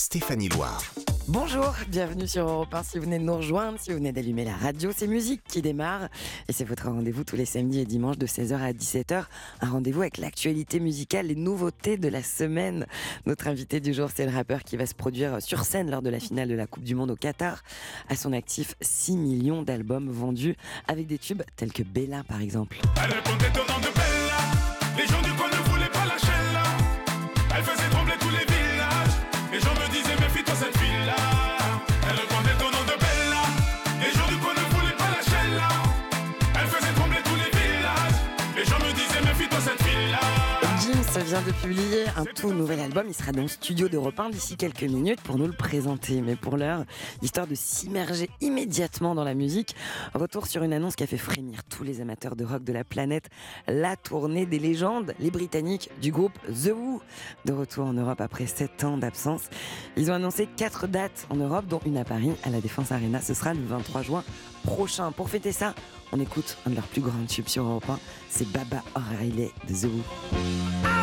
Stéphanie Loire. Bonjour, bienvenue sur Europe 1. Si vous venez de nous rejoindre, si vous venez d'allumer la radio, c'est musique qui démarre. Et c'est votre rendez-vous tous les samedis et dimanches de 16h à 17h. Un rendez-vous avec l'actualité musicale, les nouveautés de la semaine. Notre invité du jour, c'est le rappeur qui va se produire sur scène lors de la finale de la Coupe du Monde au Qatar. À son actif, 6 millions d'albums vendus avec des tubes tels que Bella par exemple. Elle vient de publier un tout nouvel album. Il sera dans le studio d'Europe 1 d'ici quelques minutes pour nous le présenter. Mais pour l'heure, histoire de s'immerger immédiatement dans la musique, retour sur une annonce qui a fait frémir tous les amateurs de rock de la planète. La tournée des légendes, les Britanniques du groupe The Who. De retour en Europe après 7 ans d'absence. Ils ont annoncé 4 dates en Europe, dont une à Paris, à la Défense Arena. Ce sera le 23 juin prochain. Pour fêter ça, on écoute un de leurs plus grands tubes sur Europe 1. C'est Baba O'Reilly de The Who.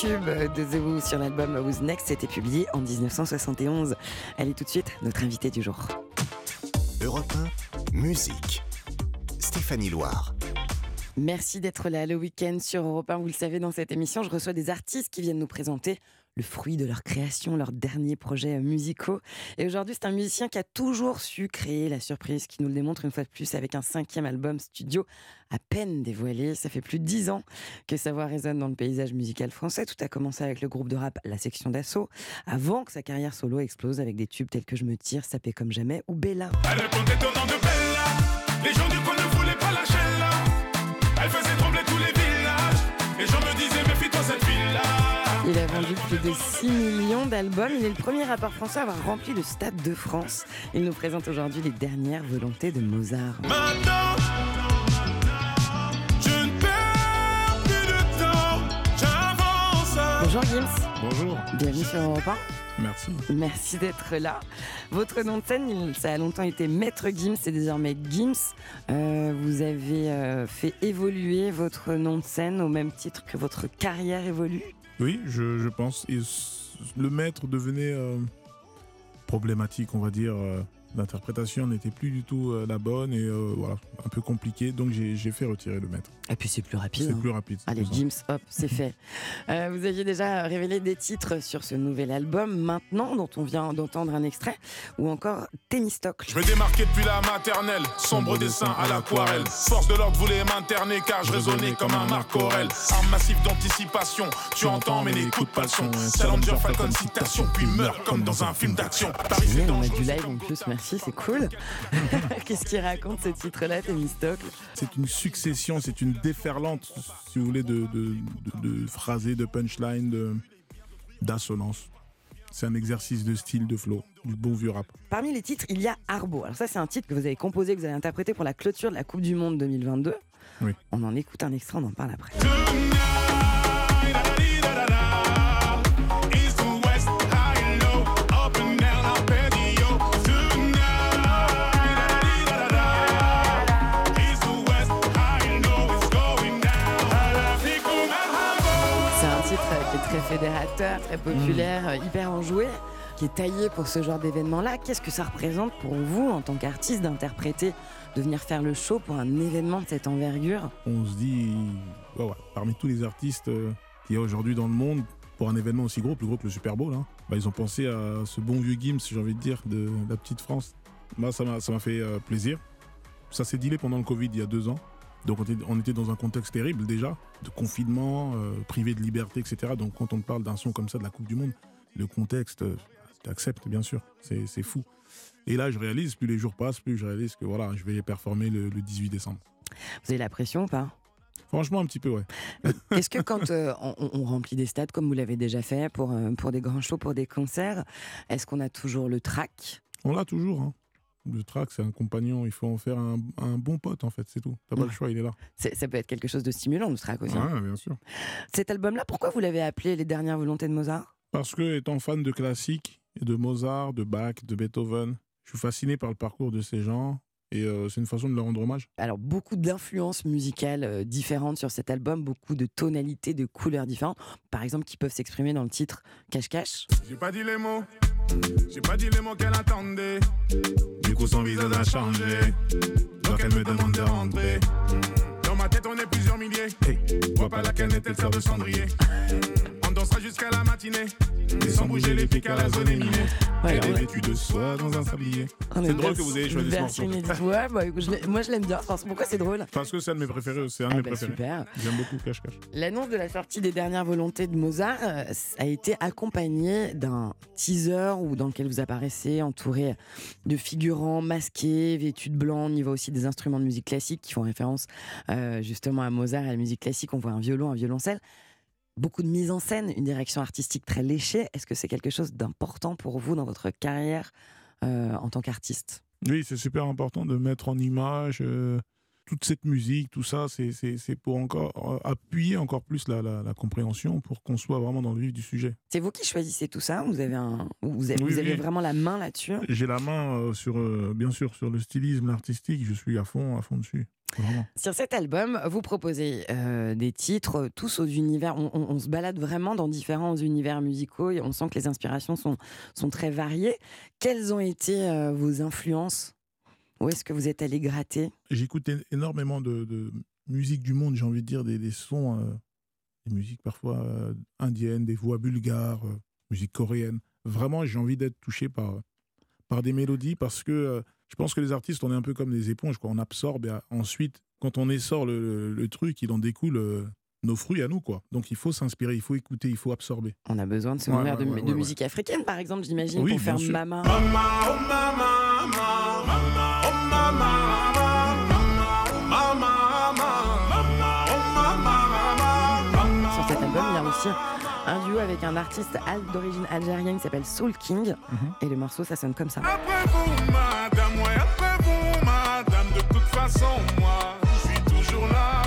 tube de The Who sur l'album Who's Next, c'était publié en 1971. Elle est tout de suite notre invitée du jour. Europe 1, musique. Stéphanie Loire. Merci d'être là le week-end sur Europe 1. Vous le savez, dans cette émission, je reçois des artistes qui viennent nous présenter le fruit de leur création, leurs derniers projets musicaux. Et aujourd'hui, c'est un musicien qui a toujours su créer la surprise, qui nous le démontre une fois de plus avec un cinquième album studio à peine dévoilé. Ça fait plus de dix ans que sa voix résonne dans le paysage musical français. Tout a commencé avec le groupe de rap La Section d'Assaut, avant que sa carrière solo explose avec des tubes tels que Je me tire, Sapé comme jamais ou Bella. Elle répondait au nom de Bella. Les gens du coin ne voulaient pas lâcher là. Elle faisait trembler tous les villages. Les gens me disaient méfie-toi cette fille-là. Il a vendu plus de 6 millions d'albums. Il est le premier rappeur français à avoir rempli le Stade de France. Il nous présente aujourd'hui les dernières volontés de Mozart. Maintenant, je ne perds plus de temps. J'avance. Bonjour Gims, Bonjour, bienvenue sur Europe 1. merci. Merci d'être là. Votre nom de scène, il- ça a longtemps été Maître Gims, c'est désormais Gims. Euh, vous avez euh, fait évoluer votre nom de scène au même titre que votre carrière évolue. Oui, je, pense. Et le maître devenait euh, problématique, on va dire, euh, L'interprétation n'était plus du tout euh, la bonne et euh, voilà, un peu compliqué. Donc j'ai fait retirer le maître. Et puis c'est plus rapide. C'est hein. plus rapide. Allez. Gims, hop, c'est fait. Euh, vous aviez déjà révélé des titres sur ce nouvel album, maintenant, dont on vient d'entendre un extrait, ou encore Témistocle. Je me démarquais depuis la maternelle, sombre dessin à l'aquarelle. Force de l'ordre voulait m'interner car je résonnais comme un Marc Aurel. Arme massive d'anticipation, tu entends mais n'écoute pas le son. Challenger Falcon citation, puis meurt comme dans un film d'action. Paris c'est Génial, on a dangereux. du live en plus, merci, c'est cool. Qu'est-ce qu'il raconte ce titre-là, Témistocle C'est une succession, c'est une déferlante, si vous voulez, de, de, de, de phrasés, de punchlines, de- d'assonance. C'est un exercice de style, de flow, du bon vieux rap. Parmi les titres, il y a Arbo. Alors ça, c'est un titre que vous avez composé, que vous avez interprété pour la clôture de la Coupe du Monde 2022. Oui. On en écoute un extrait, on en parle après. Tonight, fédérateur, très populaire, euh, hyper enjoué, qui est taillé pour ce genre d'événement-là. Qu'est-ce que ça représente pour vous, en tant qu'artiste, d'interpréter, de venir faire le show pour un événement de cette envergure? On se dit, ouais, ouais, parmi tous les artistes euh, qu'il y a aujourd'hui dans le monde, pour un événement aussi gros, plus gros que le Super Bowl, hein, bah, ils ont pensé à ce bon vieux Gims, j'ai envie de dire, de la petite France. Moi, ça m'a ça m'a fait euh, plaisir. Ça s'est dilé pendant le Covid il y a deux ans. Donc on était, dans un contexte terrible déjà, de confinement, euh, privé de liberté, etc. Donc quand on parle d'un son comme ça de la Coupe du Monde, le contexte, euh, tu acceptes bien sûr, c'est fou. Et là, je réalise, plus les jours passent, plus je réalise que voilà, je vais performer le, le 18 décembre. Vous avez la pression ou pas? Franchement, un petit peu, ouais. Est-ce que quand euh, on, on remplit des stades, comme vous l'avez déjà fait, pour, euh, pour des grands shows, pour des concerts, est-ce qu'on a toujours le track On l'a toujours. Hein. Le track, c'est un compagnon. Il faut en faire un, un bon pote, en fait. C'est tout. T'as pas Ouais. le choix, il est là. Ça peut être quelque chose de stimulant, le track aussi. hein. Ouais, bien sûr. Cet album-là, pourquoi vous l'avez appelé Les dernières volontés de Mozart? Parce que, étant fan de classiques, et de Mozart, de Bach, de Beethoven, je suis fasciné par le parcours de ces gens. Et euh, c'est une façon de leur rendre hommage. Alors, beaucoup d'influences musicales euh, différentes sur cet album, beaucoup de tonalités, de couleurs différentes, par exemple, qui peuvent s'exprimer dans le titre Cache-Cache. J'ai pas dit les mots, j'ai pas dit les mots qu'elle attendait. Du coup, son visage a changé. Donc, elle me demande de rentrer. Tête, on est plusieurs milliers. Hey, Vois pas laquelle n'est-elle sœur de cendrier. On dansera jusqu'à la matinée. Et sans bouger les pics à la zone éminée. Elle est vêtue de soie dans un sablier. On C'est drôle que vous ayez choisi ce version morceau. Ouais, bah, je moi je l'aime bien. Enfin, pourquoi c'est drôle? Parce que c'est un de mes préférés. C'est un de Ah mes bah, préférés. Super. J'aime beaucoup Cache Cache. L'annonce de la sortie des dernières volontés de Mozart euh, a été accompagnée d'un teaser où, dans lequel vous apparaissez entouré de figurants masqués, vêtus de blanc. On y voit aussi des instruments de musique classique qui font référence euh, justement à Mozart et à la musique classique. On voit un violon, un violoncelle. Beaucoup de mise en scène, une direction artistique très léchée. Est-ce que c'est quelque chose d'important pour vous dans votre carrière euh, en tant qu'artiste? Oui, c'est super important de mettre en image euh, toute cette musique, tout ça. C'est- pour encore euh, appuyer encore plus la, la- la compréhension pour qu'on soit vraiment dans le vif du sujet. C'est vous qui choisissez tout ça Vous avez, un, vous avez, Oui, vous avez oui. vraiment la main là-dessus? J'ai la main euh, sur, euh, bien sûr, sur le stylisme, l'artistique. Je suis à fond, à fond dessus. Vraiment. Sur cet album, vous proposez euh, des titres, tous aux univers. On, on- on se balade vraiment dans différents univers musicaux et on sent que les inspirations sont, sont très variées. Quelles ont été euh, vos influences? Où est-ce que vous êtes allé gratter? J'écoute énormément de, de musique du monde, j'ai envie de dire, des, des sons, euh, des musiques parfois indiennes, des voix bulgares, musique coréenne. Vraiment, j'ai envie d'être touché par, par des mélodies parce que je pense que les artistes, on est un peu comme des éponges, quoi. on absorbe et euh, ensuite, quand on essore le, le- le truc, il en découle euh, nos fruits à nous. quoi. Donc il faut s'inspirer, il faut écouter, il faut absorber. On a besoin de se Ouais, nourrir ouais, de, ouais, de ouais, musique africaine, par exemple, j'imagine, Oui, pour faire sûr. Mama. Mama, oh mama, mama, oh mama, mama, mama, mama, mama, mama. Sur cet album, il y a aussi un duo avec un artiste d'origine algérienne qui s'appelle Soul King. Et le morceau, ça sonne comme ça. Après vous, après vous, madame, de toute façon, moi, je suis toujours là.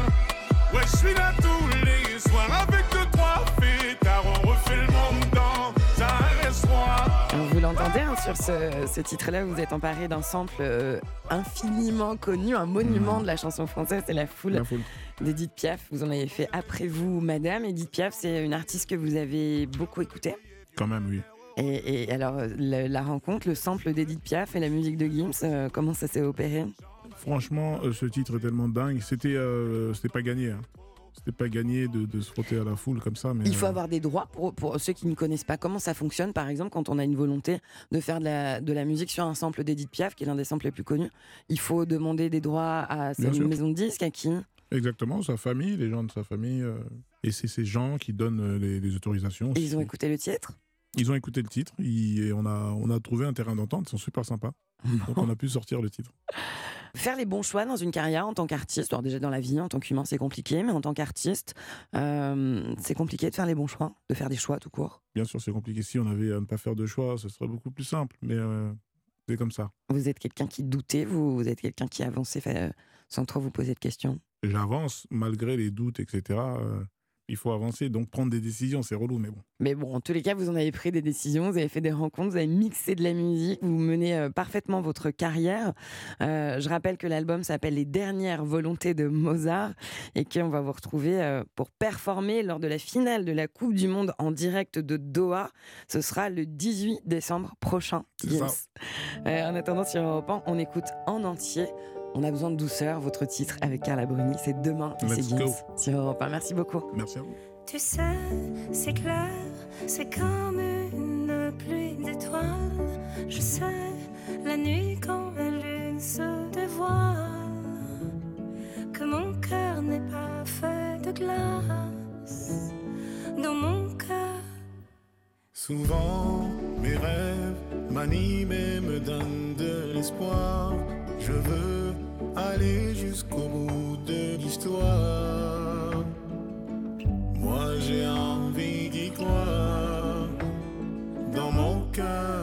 Ouais, je suis là tous les soirs avec deux, trois filles, car on refait le monde dans un restaurant. Vous l'entendez hein, sur ce, ce titre-là, vous êtes emparé d'un sample euh, infiniment connu, un monument de la chanson française, c'est la foule La foule. d'Edith Piaf. Vous en avez fait après vous, Madame. Edith Piaf, c'est une artiste que vous avez beaucoup écoutée. Quand même, oui. Et, et alors, euh, la, la rencontre, le sample d'Edith Piaf et la musique de Gims, euh, comment ça s'est opéré? Franchement, euh, ce titre est tellement dingue. C'était euh, c'était pas gagné. hein. C'était pas gagné de, de se frotter à la foule comme ça. Mais, Il faut euh, avoir des droits pour, pour ceux qui ne connaissent pas comment ça fonctionne, par exemple, quand on a une volonté de faire de la, de la musique sur un sample d'Edith Piaf, qui est l'un des samples les plus connus. Il faut demander des droits à sa maison de disques, à qui? Exactement, sa famille, les gens de sa famille. euh, et c'est ces gens qui donnent les, les autorisations. Et ils ont écouté le titre? Ils ont écouté le titre et on a, on a trouvé un terrain d'entente. Ils sont super sympas. Donc on a pu sortir le titre. Faire les bons choix dans une carrière en tant qu'artiste, alors déjà dans la vie, en tant qu'humain, c'est compliqué, mais en tant qu'artiste, euh, c'est compliqué de faire les bons choix, de faire des choix tout court. Bien sûr, c'est compliqué. Si on avait à ne pas faire de choix, ce serait beaucoup plus simple. Mais euh, c'est comme ça. Vous êtes quelqu'un qui doutait, vous, vous êtes quelqu'un qui avançait euh, sans trop vous poser de questions. J'avance malgré les doutes, etc. il faut avancer. Donc prendre des décisions, c'est relou, mais bon. Mais bon, en tous les cas, vous en avez pris des décisions, vous avez fait des rencontres, vous avez mixé de la musique, vous menez euh, parfaitement votre carrière. Euh, je rappelle que l'album s'appelle Les dernières volontés de Mozart et qu'on va vous retrouver euh, pour performer lors de la finale de la Coupe du Monde en direct de Doha. Ce sera le 18 décembre prochain. Yes. Euh, en attendant, sur Europe 1, on écoute en entier. On a besoin de douceur, votre titre avec Carla Bruni, c'est demain et c'est Gims go. sur Europe 1. Merci beaucoup. Merci à vous. Tu sais, c'est clair, c'est comme une pluie d'étoiles. Je sais, la nuit quand la lune se dévoile, que mon cœur n'est pas fait de glace. Dans mon cœur, Souvent, mes rêves m'animent et me donnent de l'espoir. Je veux aller jusqu'au bout de l'histoire. Moi, j'ai envie d'y croire dans mon cœur.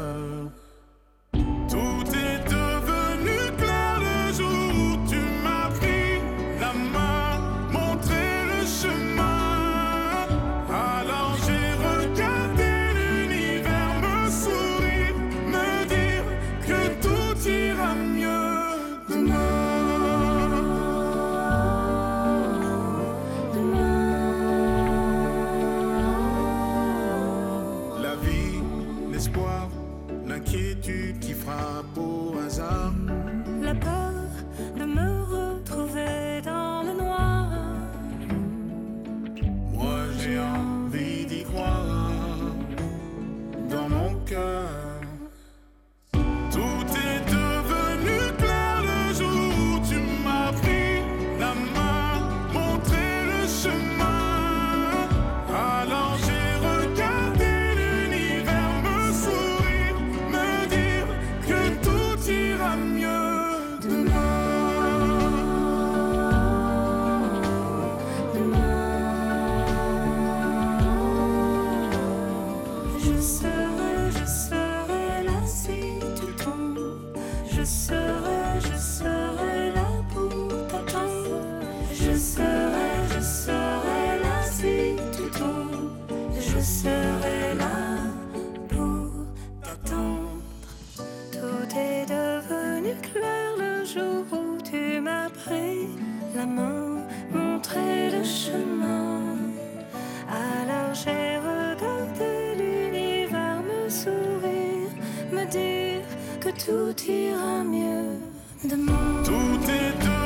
Tout ira mieux demain.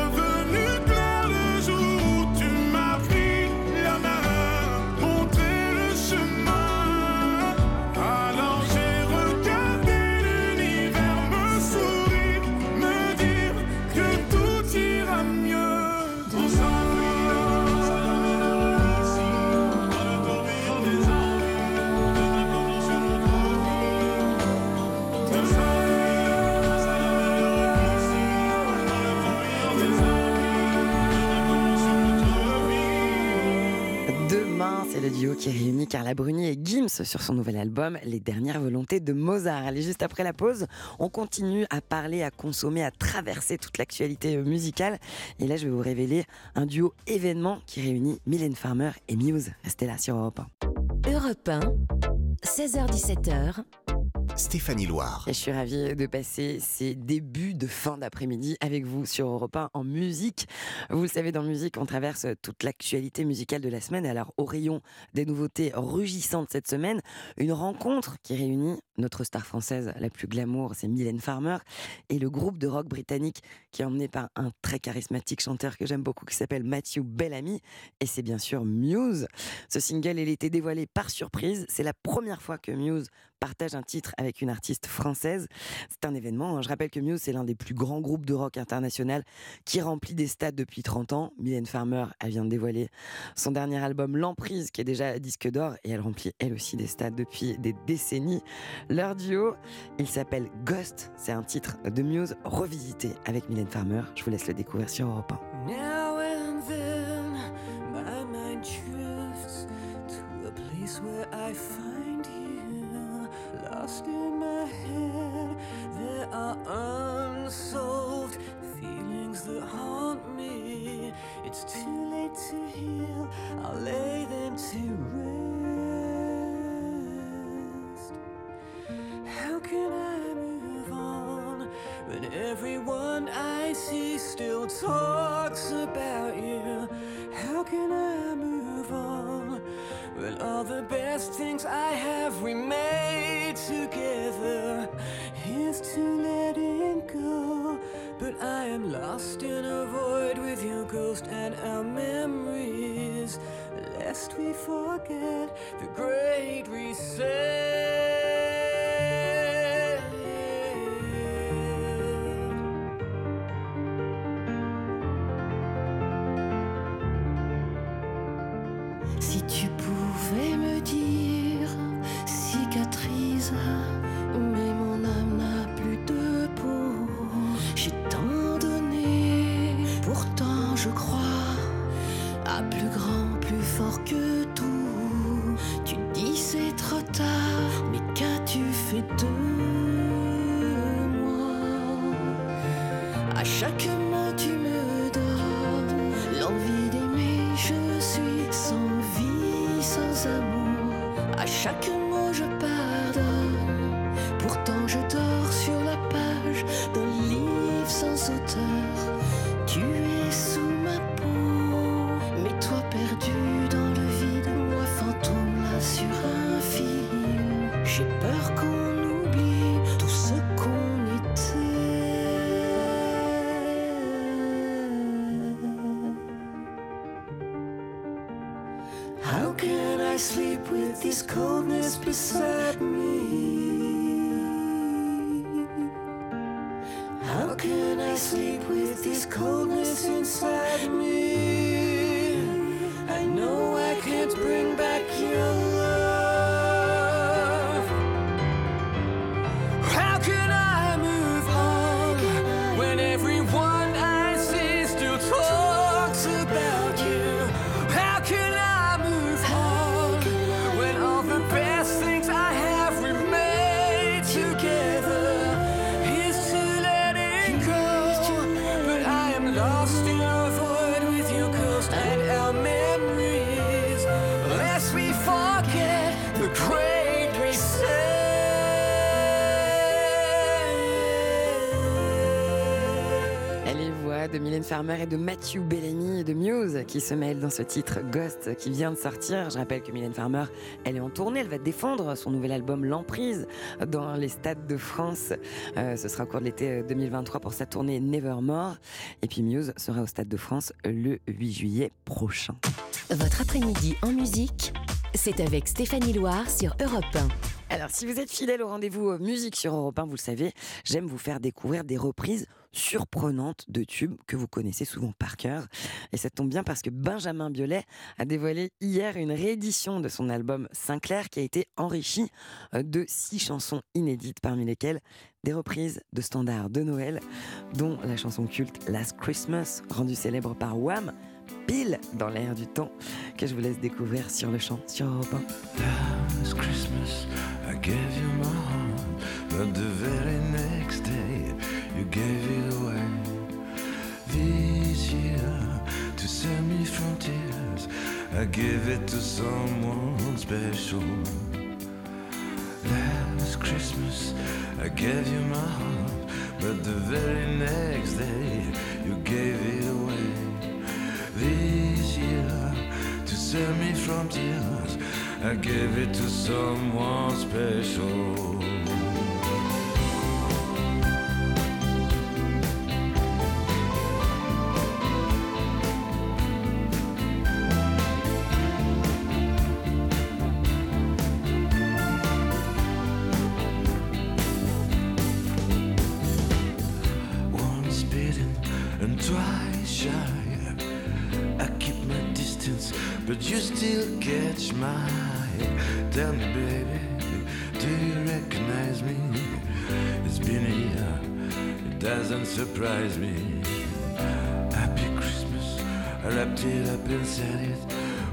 Qui réunit Carla Bruni et Gims sur son nouvel album Les dernières volontés de Mozart. Allez, juste après la pause, on continue à parler, à consommer, à traverser toute l'actualité euh, musicale. Et là, je vais vous révéler un duo événement qui réunit Mylène Farmer et Muse. Restez là sur Europe 1. Europe 1, 16h-17h, Stéphanie Loire. Et je suis ravie de passer ces débuts de fin d'après-midi avec vous sur Europe 1 en musique. Vous le savez, dans musique, on traverse toute l'actualité musicale de la semaine. Alors, au rayon des nouveautés rugissantes cette semaine, une rencontre qui réunit notre star française la plus glamour, c'est Mylène Farmer, et le groupe de rock britannique qui est emmené par un très charismatique chanteur que j'aime beaucoup qui s'appelle Matthew Bellamy. Et c'est bien sûr Muse. Ce single, il a été dévoilé par surprise. C'est la première fois que Muse partage un titre avec une artiste française. C'est un événement. hein. Je rappelle que Muse, c'est l'un des plus grands groupes de rock international qui remplit des stades depuis 30 ans. Mylène Farmer, elle vient de dévoiler son dernier album L'Emprise, qui est déjà disque d'or, et elle remplit elle aussi des stades depuis des décennies. Leur duo, il s'appelle Ghost. C'est un titre de Muse revisité avec Mylène Farmer. Je vous laisse le découvrir sur Europe 1. Now and Lost in my head, there are unsolved feelings that haunt me. It's too late to heal, I'll lay them to rest. How can I move on when everyone I see still talks about you? How can I move on when all the best things I have we made together? Here's to letting go, but I am lost in a void with your ghost and our memories. Lest we forget the great reset. Si tu chaque mot tu me donnes l'envie d'aimer. Je suis sans vie, sans amour. À chaque Farmer et de Matthew Bellamy et de Muse qui se mêlent dans ce titre Ghost qui vient de sortir. Je rappelle que Mylène Farmer, elle est en tournée, elle va défendre son nouvel album L'Emprise dans les stades de France. Euh, ce sera au cours de l'été 2023 pour sa tournée Nevermore. Et puis Muse sera au stade de France le 8 juillet prochain. Votre après-midi en musique, c'est avec Stéphanie Loire sur Europe 1. Alors, si vous êtes fidèle au rendez-vous euh, musique sur Europe 1, vous le savez, j'aime vous faire découvrir des reprises surprenantes de tubes que vous connaissez souvent par cœur. Et ça tombe bien parce que Benjamin Biolay a dévoilé hier une réédition de son album Sinclair qui a été enrichi euh, de six chansons inédites, parmi lesquelles des reprises de standards de Noël, dont la chanson culte Last Christmas, rendue célèbre par Wham, pile dans l'air du temps, que je vous laisse découvrir sur le champ sur Europe 1. Last Christmas, I gave you my heart, but the very next day, you gave it away. This year, to save me from tears, I give it to someone special. Last. Christmas, I gave you my heart, but the very next day you gave it away. This year, to save me from tears, I gave it to someone special.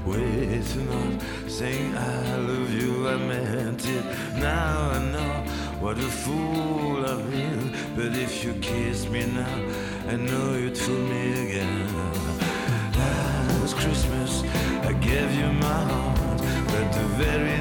It. Waiting on, saying I love you, I meant it. Now I know what a fool I've been. But if you kiss me now, I know you'd fool me again. Last Christmas, I gave you my heart, but the very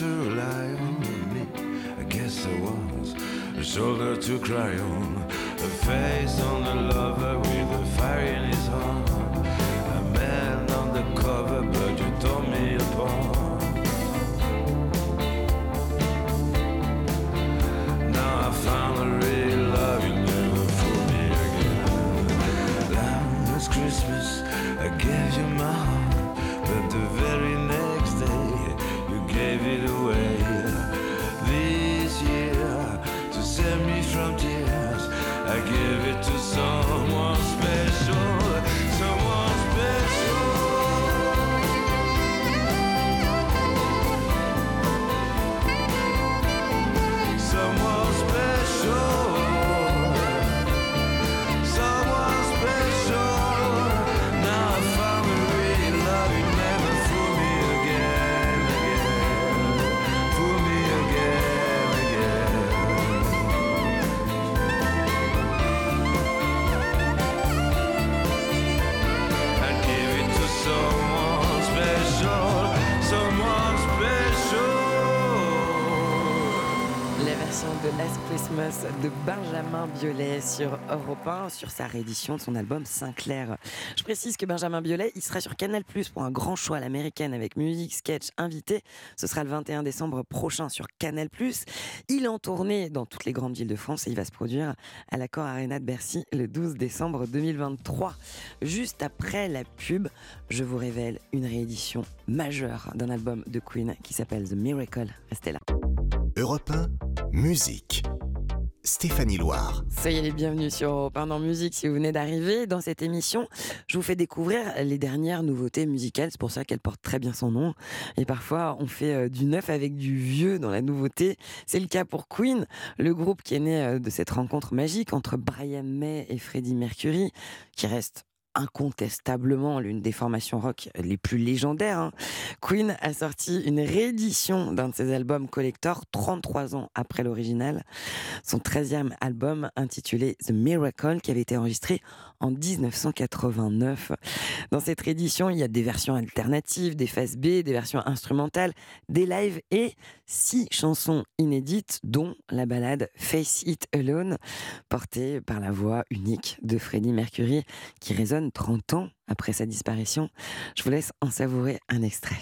to rely on me. I guess I was a shoulder to cry on, Biolay sur Europe 1, sur sa réédition de son album Sinclair. Je précise que Benjamin Biolay, il sera sur Canal Plus pour un grand choix à l'américaine avec musique, sketch, invité. Ce sera le 21 décembre prochain sur Canal Plus. Il est en tournée dans toutes les grandes villes de France et il va se produire à l'Accor Arena de Bercy le 12 décembre 2023. Juste après la pub, je vous révèle une réédition majeure d'un album de Queen qui s'appelle The Miracle. Restez là. Europe 1, musique. Stéphanie Loire. Soyez les bienvenus sur Europe 1 en musique si vous venez d'arriver. Dans cette émission, je vous fais découvrir les dernières nouveautés musicales. C'est pour ça qu'elle porte très bien son nom. Et parfois, on fait euh, du neuf avec du vieux dans la nouveauté. C'est le cas pour Queen, le groupe qui est né euh, de cette rencontre magique entre Brian May et Freddie Mercury, qui reste incontestablement l'une des formations rock les plus légendaires. hein. Queen a sorti une réédition d'un de ses albums collector 33 ans après l'original, son 13e album intitulé The Miracle qui avait été enregistré en 1989. Dans cette réédition, il y a des versions alternatives, des faces B, des versions instrumentales, des lives et six chansons inédites dont la ballade Face It Alone portée par la voix unique de Freddie Mercury qui résonne 30 ans après sa disparition. Je vous laisse en savourer un extrait.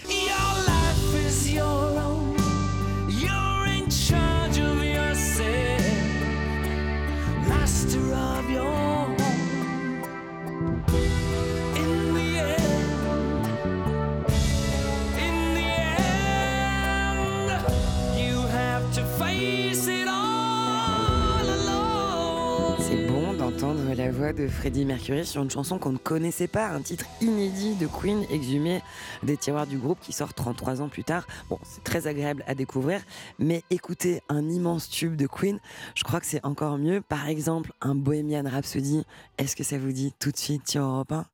La voix de Freddie Mercury sur une chanson qu'on ne connaissait pas, un titre inédit de Queen exhumé des tiroirs du groupe qui sort 33 ans plus tard. Bon, c'est très agréable à découvrir, mais écouter un immense tube de Queen, je crois que c'est encore mieux. Par exemple, un Bohemian Rhapsody. Est-ce que ça vous dit tout de suite sur Europe 1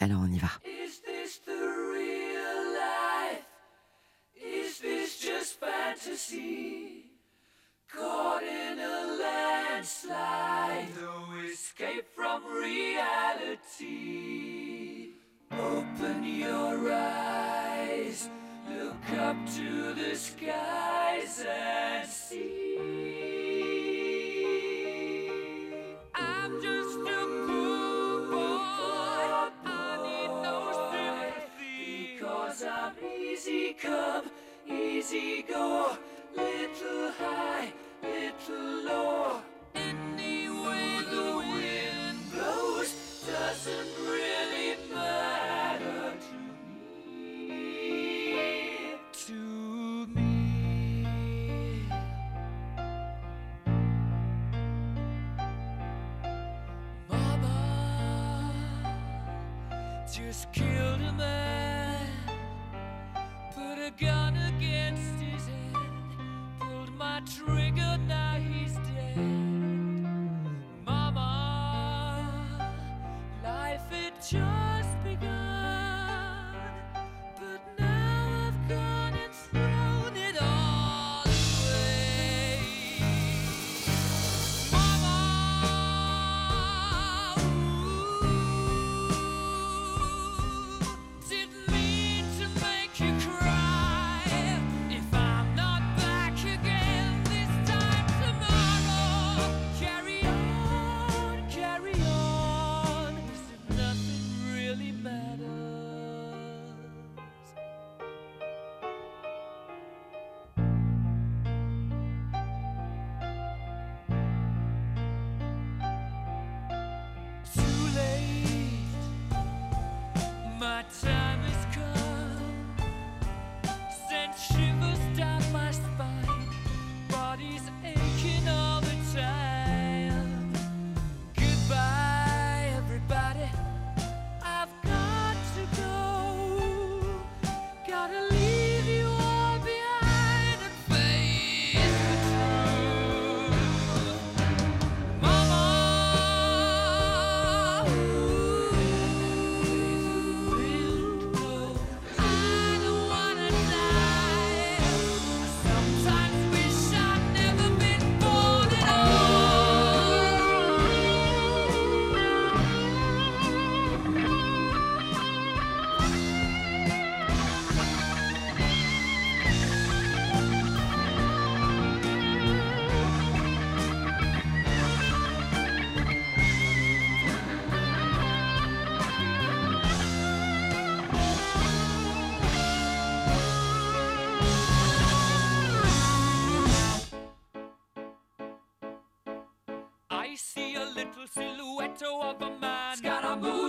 Alors on y va. Is this the real life? Is this just fantasy? Caught in a landslide, no escape from reality.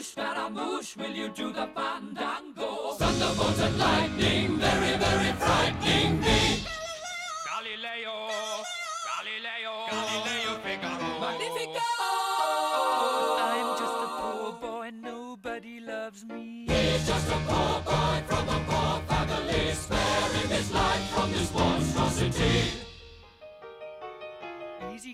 Scaramouche, Scaramouche, will you do the fandango? Thunderbolts and lightning, very, very frightening me. Galileo, Galileo, Galileo Figaro. Magnifico! I'm just a poor boy, nobody loves me. He's just a poor boy from a poor family, sparing his life from this monstrosity.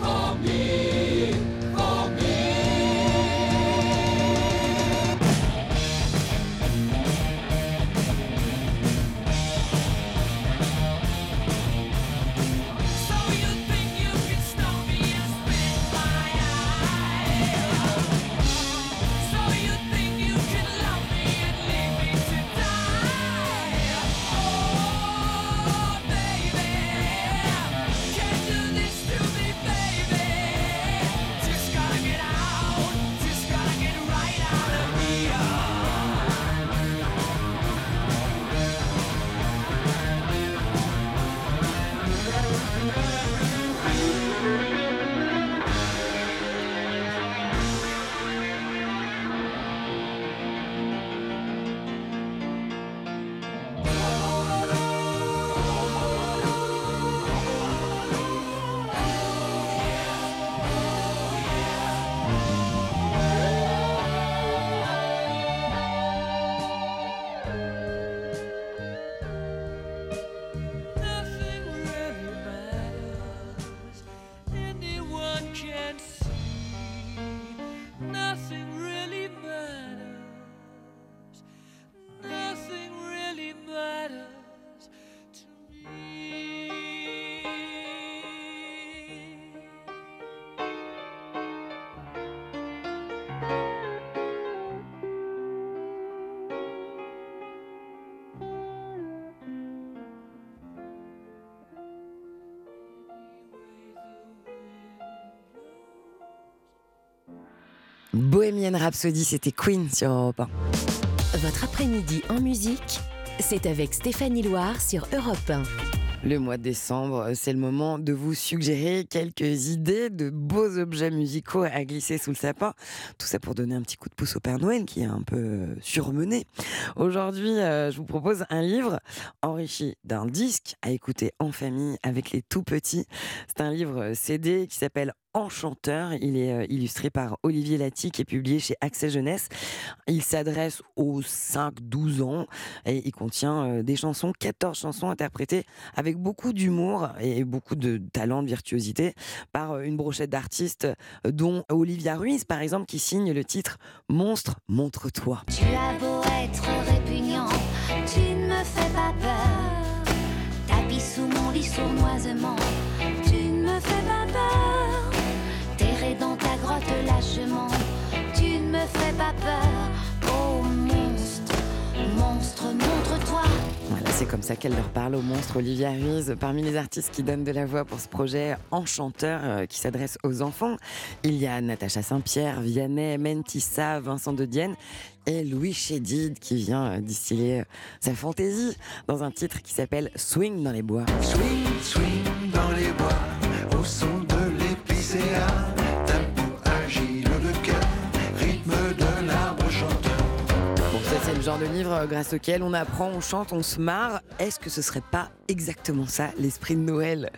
For me. Bohemian Rhapsody, c'était Queen sur Europe 1. Votre après-midi en musique, c'est avec Stéphanie Loire sur Europe 1. Le mois de décembre, c'est le moment de vous suggérer quelques idées de beaux objets musicaux à glisser sous le sapin. Tout ça pour donner un petit coup de pouce au Père Noël qui est un peu surmené. Aujourd'hui, euh, je vous propose un livre enrichi d'un disque à écouter en famille avec les tout petits. C'est un livre CD qui s'appelle Enchanteur. Il est euh, illustré par Olivier Lati, qui est publié chez Accès Jeunesse. Il s'adresse aux 5-12 ans et il contient euh, des chansons, 14 chansons interprétées avec beaucoup d'humour et beaucoup de talent, de virtuosité par euh, une brochette d'artistes, dont Olivia Ruiz, par exemple, qui signe le titre Monstre, montre-toi. Tu as beau être répugnant, tu ne me fais pas peur. Tapis sous mon lit sournoisement, pas peur. Oh monstre, monstre, montre-toi. Voilà, c'est comme ça qu'elle leur parle au monstre Olivia Ruiz. Parmi les artistes qui donnent de la voix pour ce projet Enchanteur euh, qui s'adresse aux enfants, il y a Natacha Saint-Pierre, Vianney, Mentissa, Vincent de Dienne et Louis Chédid qui vient euh, distiller euh, sa fantaisie dans un titre qui s'appelle Swing dans les bois. Swing, swing dans les bois, au son de l'épicéa, genre de livre grâce auquel on apprend, on chante, on se marre. Est-ce que ce serait pas exactement ça, l'esprit de Noël?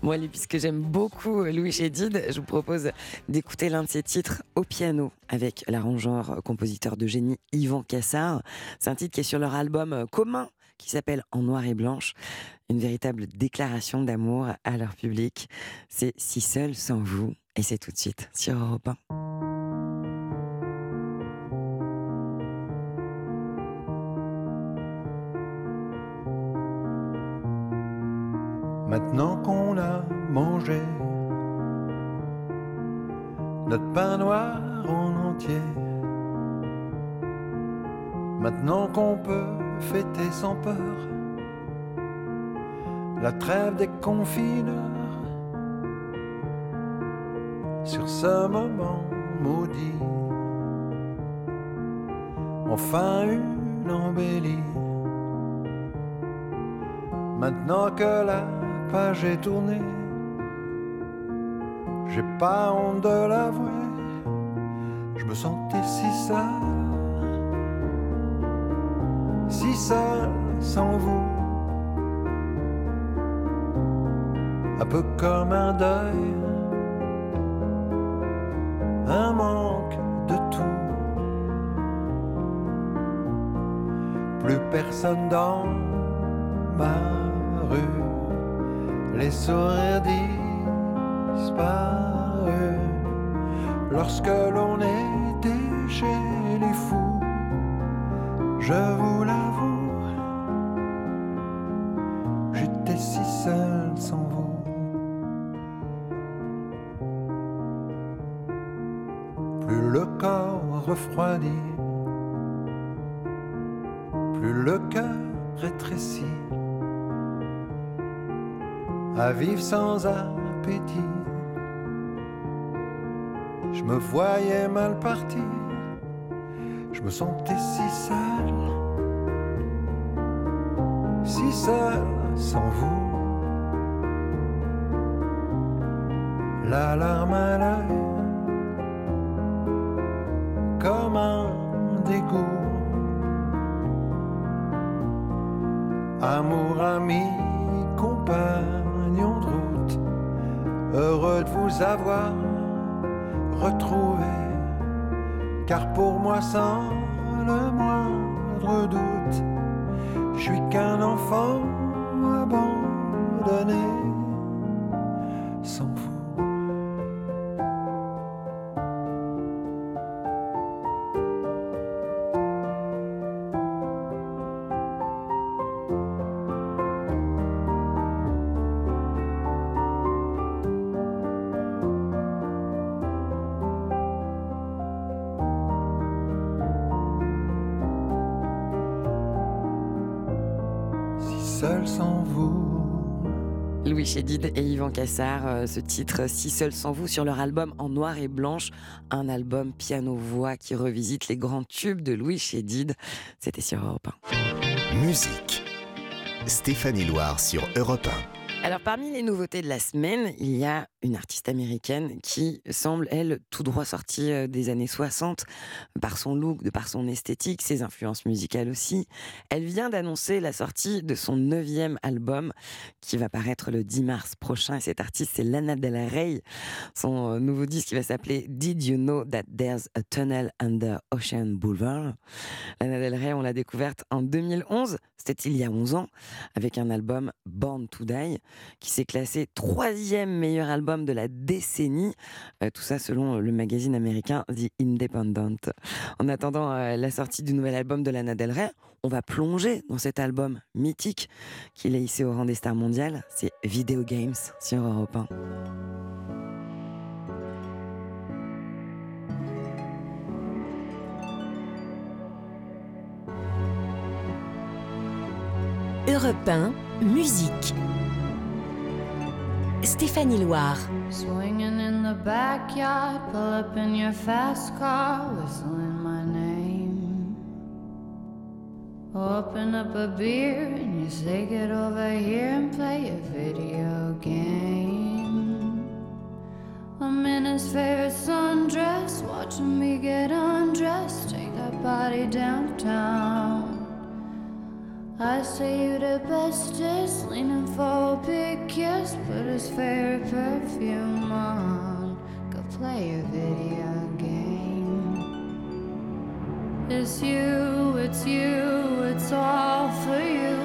Moi, puisque j'aime beaucoup Louis Chédid, je vous propose d'écouter l'un de ses titres au piano avec l'arrangeur, compositeur de génie Yvan Cassard. C'est un titre qui est sur leur album commun qui s'appelle En noir et blanche. Une véritable déclaration d'amour à leur public. C'est Si seul sans vous. Et c'est tout de suite sur Europe 1. Maintenant qu'on a mangé. Notre pain noir en entier, maintenant qu'on peut fêter sans peur la trêve des confineurs. Sur ce moment maudit, enfin une embellie. Maintenant que la page est tournée, j'ai pas honte de l'avouer, je me sentais si seul, si seul sans vous, un peu comme un deuil, un manque de tout, plus personne dans ma rue les sourires disparus lorsque l'on était chez les fous. Je vous l'avoue, j'étais si seul sans vous. Plus le corps refroidit, plus le cœur vivre sans appétit. Je me voyais mal parti, je me sentais si seul, si seul sans vous. La larme à car pour seul sans vous, Louis Chédid et Yvan Cassard, euh, ce titre Si seul sans vous sur leur album En noir et blanche, un album piano-voix qui revisite les grands tubes de Louis Chédid. C'était sur Europe 1. Musique. Stéphanie Loire sur Europe Alors parmi les nouveautés de la semaine, il y a une artiste américaine qui semble, elle, tout droit sortie euh, des années 60, par son look, de par son esthétique, ses influences musicales aussi. Elle vient d'annoncer la sortie de son neuvième album qui va paraître le 10 mars prochain. Et cette artiste, c'est Lana Del Rey. Son euh, nouveau disque qui va s'appeler Did You Know That There's a Tunnel Under Ocean Boulevard? Lana Del Rey, on l'a découverte en 2011, c'était il y a 11 ans, avec un album Born to Die, qui s'est classé troisième meilleur album de la décennie. Euh, tout ça selon le magazine américain The Independent. En attendant euh, la sortie du nouvel album de Lana Del Rey, on va plonger dans cet album mythique qu'il est ici au rang des stars mondiales. C'est Video Games sur Europe 1. Europe 1, musique. Stéphanie Loire. Swinging in the backyard, pull up in your fast car, whistling my name. Open up a beer and you say, Get over here and play a video game. I'm in his favorite sundress, watching me get undressed, take that body downtown. I say you the bestest, leaning for a big kiss, put his favorite perfume on, go play a video game. It's you, it's you, it's all for you.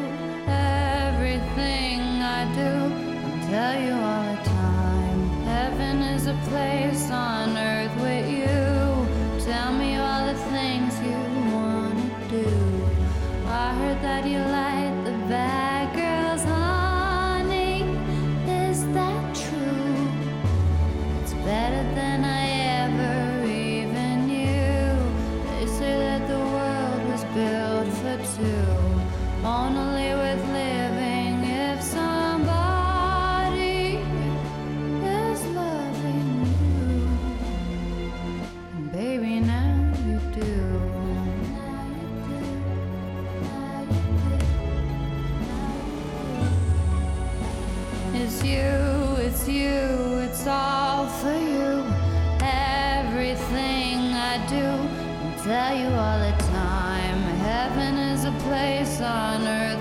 Everything I do, I'll tell you all the time. Heaven is a place on earth tell you all the time. Heaven is a place on earth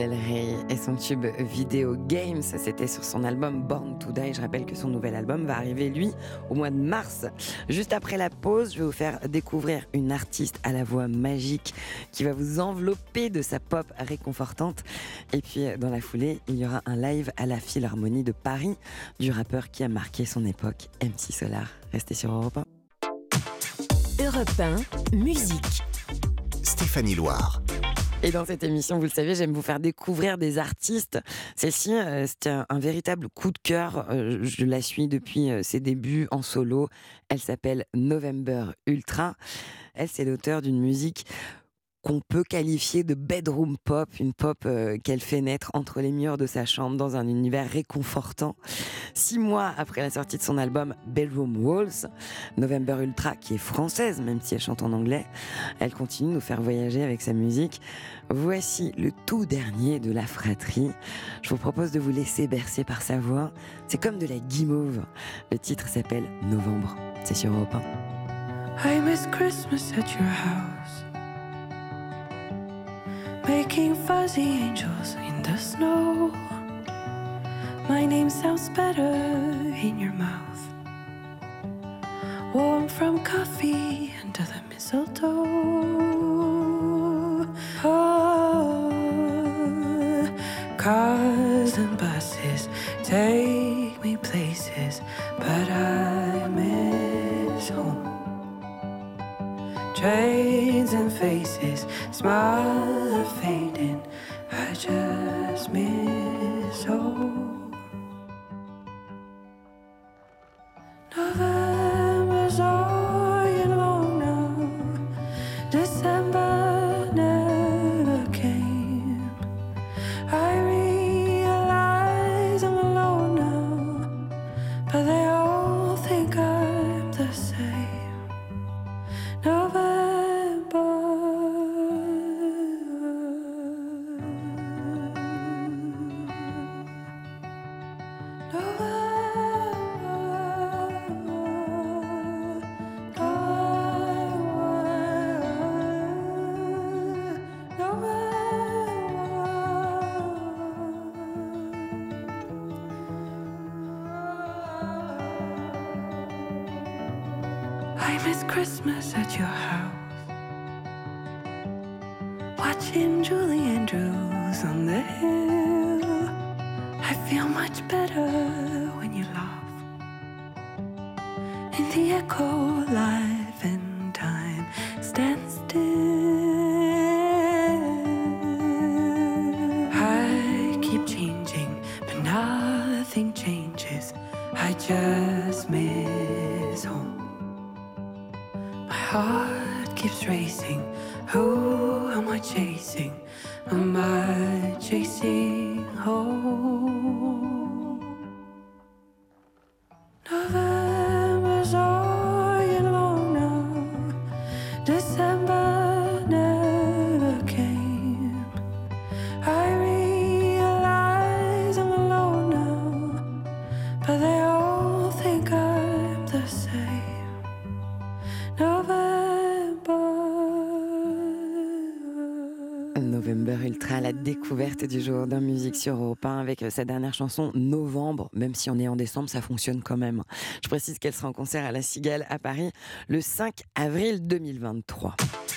Del Rey et son tube Video Games, c'était sur son album Born to Die. Je rappelle que son nouvel album va arriver, lui, au mois de mars. Juste après la pause, je vais vous faire découvrir une artiste à la voix magique qui va vous envelopper de sa pop réconfortante. Et puis, dans la foulée, il y aura un live à la Philharmonie de Paris du rappeur qui a marqué son époque, MC Solar. Restez sur Europe 1. Europe 1, musique. Stéphanie Loire. Et dans cette émission, vous le savez, j'aime vous faire découvrir des artistes. Celle-ci, euh, c'est un, un véritable coup de cœur. Euh, je la suis depuis euh, ses débuts en solo. Elle s'appelle November Ultra. Elle, c'est l'auteur d'une musique qu'on peut qualifier de bedroom pop, une pop euh, qu'elle fait naître entre les murs de sa chambre dans un univers réconfortant. Six mois après la sortie de son album Bedroom Walls, November Ultra, qui est française, même si elle chante en anglais, elle continue de nous faire voyager avec sa musique. Voici le tout dernier de la fratrie. Je vous propose de vous laisser bercer par sa voix. C'est comme de la guimauve. Le titre s'appelle Novembre. C'est sur Europe 1. I miss Christmas at your house. Making fuzzy angels in the snow. My name sounds better in your mouth. Warm from coffee under the mistletoe. Oh, cars and buses take me places, but I miss home. Trains and faces, smile fading. I miss Christmas at your house. Watching Julie Andrews on the hill. I feel much better when you laugh. In the echo, life du jour d'un musique sur Europe 1 avec euh, sa dernière chanson Novembre. Même si on est en décembre, ça fonctionne quand même. Je précise qu'elle sera en concert à la Cigale à Paris le 5 avril 2023.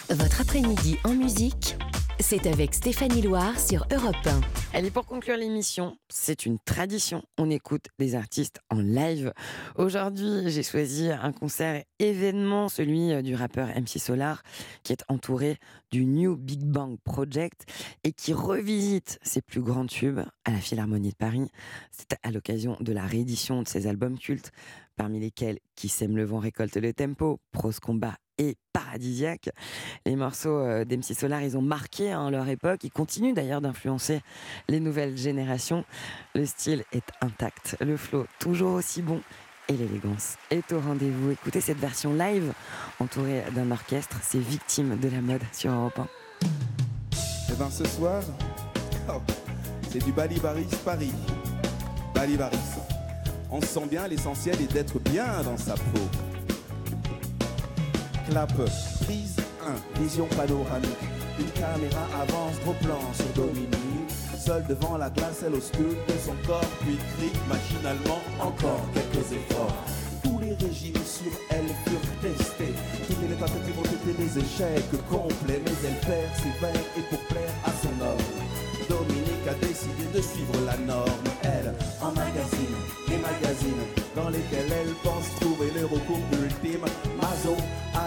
Votre après-midi en musique, c'est avec Stéphanie Loire sur Europe 1. Allez, pour conclure l'émission, c'est une tradition. On écoute des artistes en live. Aujourd'hui, j'ai choisi un concert événement, celui euh, du rappeur MC Solar, qui est entouré du New Big Bang Project et qui revisite ses plus grands tubes à la Philharmonie de Paris. C'est à l'occasion de la réédition de ses albums cultes, parmi lesquels Qui sème le vent récolte le tempo, Prose Combat et Paradisiaque. Les morceaux euh, d'MC Solar, ils ont marqué hein, leur époque. Ils continuent d'ailleurs d'influencer les nouvelles générations. Le style est intact, le flow toujours aussi bon et l'élégance est au rendez-vous. Écoutez cette version live entourée d'un orchestre. C'est victime de la mode sur Europe 1. Eh ben ce soir, oh, c'est du Balibaris Paris. Balibaris. On se sent bien, l'essentiel est d'être bien dans sa peau. Clap, prise 1, vision panoramique. Une caméra avance, gros plan sur Dominique. Seule devant la glace, elle ausculte son corps, puis crie machinalement encore quelques efforts. Tous les régimes sur elle furent testés. Toutes les tentatives ont été des échecs complets, mais elle perd ses veines et pour plaire à son homme. Dominique a décidé de suivre la norme. Elle, en magazine, les magazines dans lesquels elle pense trouver le recours ultime. Mazo,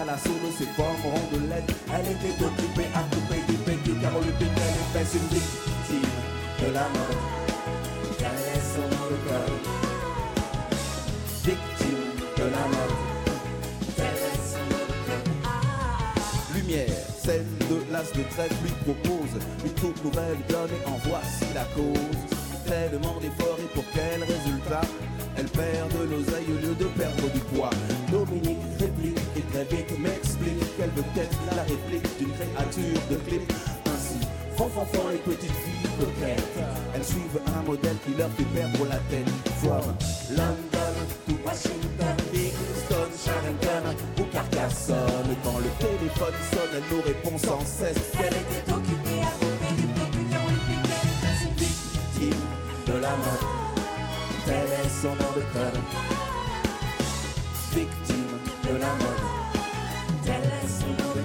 l'assaut de ses formes rondelettes, elle était occupée à couper du pédicule car lui piquait les fesses une victime de la. Elle est son nom de code. Victime de la code. Lumière, scène de l'as de trèfle lui propose une toute nouvelle donne et en voici la cause. Tellement d'efforts et pour quel résultat Elle perd de l'oseille au lieu de perdre du poids. Dominique réplique et très vite m'explique qu'elle veut être la réplique d'une créature de clip. Ainsi, font les petites filles coquettes. Elles suivent un modèle qui leur fait perdre la tête. From London to Washington, Kingston, Sharington ou Carcassonne. Quand le téléphone sonne, elle nous répond sans cesse qu'elle était la mode, tel est son nom de code. Victime de la mode, tel est son nom de.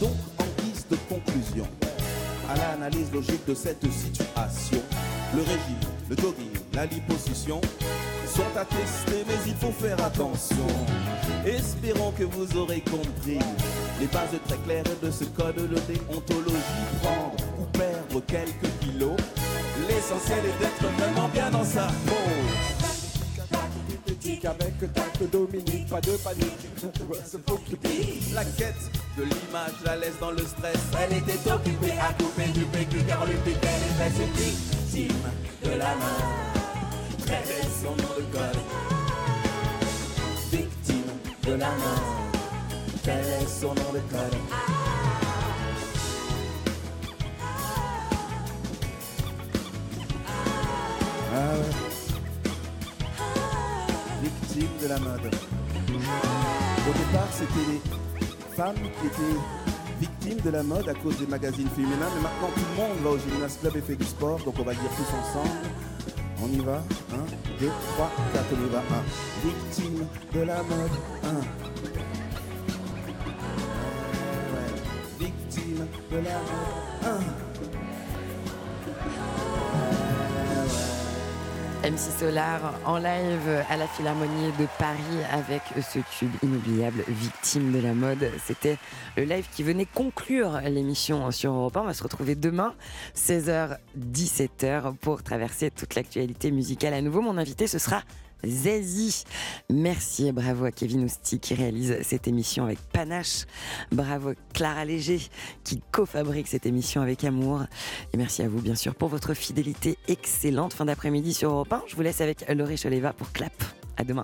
Donc, en guise de conclusion, à l'analyse logique de cette situation, le régime, le jogging, la liposuction sont attestés, mais il faut faire attention. Espérons que vous aurez compris les bases très claires de ce code de déontologie. Prendre ou perdre quelques kilos, l'essentiel est d'être vraiment bien dans sa peau. Avec tac Dominique, pas de panique. Préoccuper. La quête de l'image la laisse dans le stress. Elle était occupée à couper du PQ car piquet est très victime de la main. Est son nom de code Victime de la main. Est son nom de code De la mode. Au départ, c'était les femmes qui étaient victimes de la mode à cause des magazines féminins, mais maintenant tout le monde va au gymnase club et fait du sport, donc on va dire tous ensemble. On y va 1, 2, 3, 4, on y va 1. Victime de la mode 1. Victime de la mode MC Solar en live à la Philharmonie de Paris avec ce tube inoubliable Victime de la mode. C'était le live qui venait conclure l'émission sur Europe 1. On va se retrouver demain, 16h, 17h, pour traverser toute l'actualité musicale. À nouveau, mon invité, ce sera Zazie. Merci et bravo à Kevin Ousti qui réalise cette émission avec panache. Bravo Clara Léger qui co-fabrique cette émission avec amour. Et merci à vous bien sûr pour votre fidélité excellente. Fin d'après-midi sur Europe 1. Je vous laisse avec Laurie Choleva pour Clap. À demain.